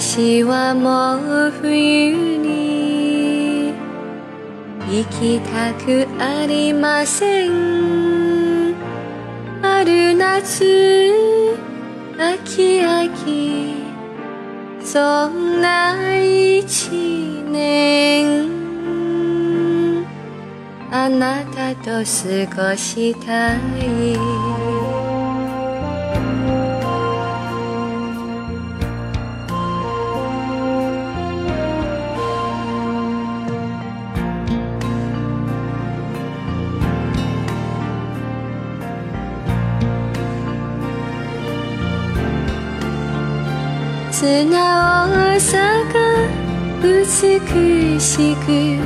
私はもう冬に行きたくありません。春夏秋秋そんな一年。あなたと過ごしたい。素顔さが美しく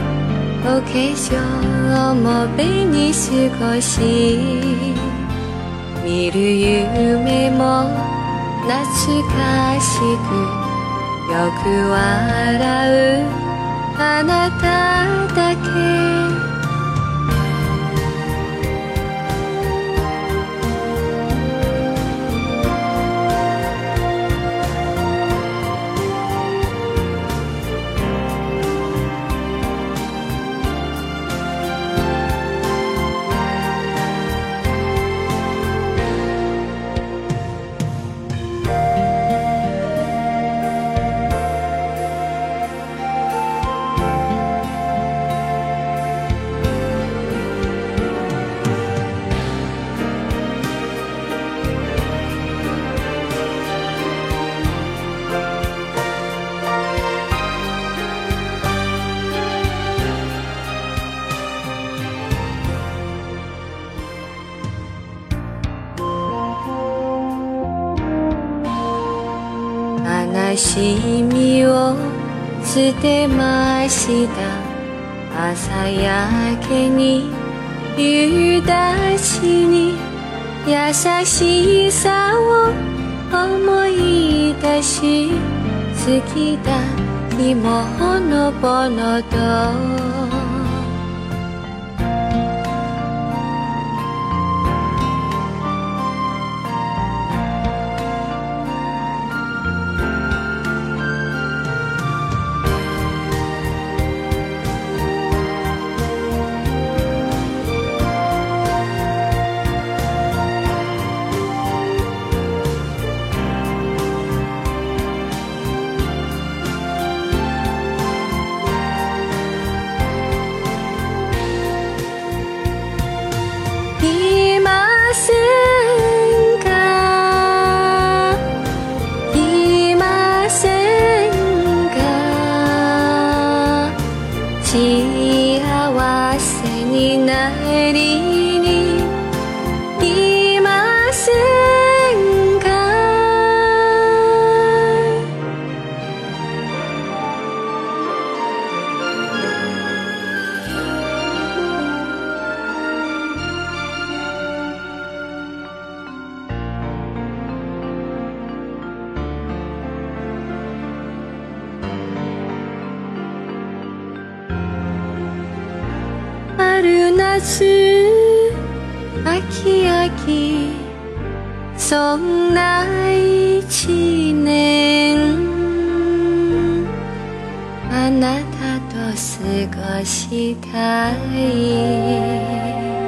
お化粧も紅に少し見る夢も懐かしくよく笑う悲しみを捨てました。朝焼けに夕立に優しさを思い出し好きだにもほのぼのと。春夏秋秋そんな一年。あなたと過ごしたい。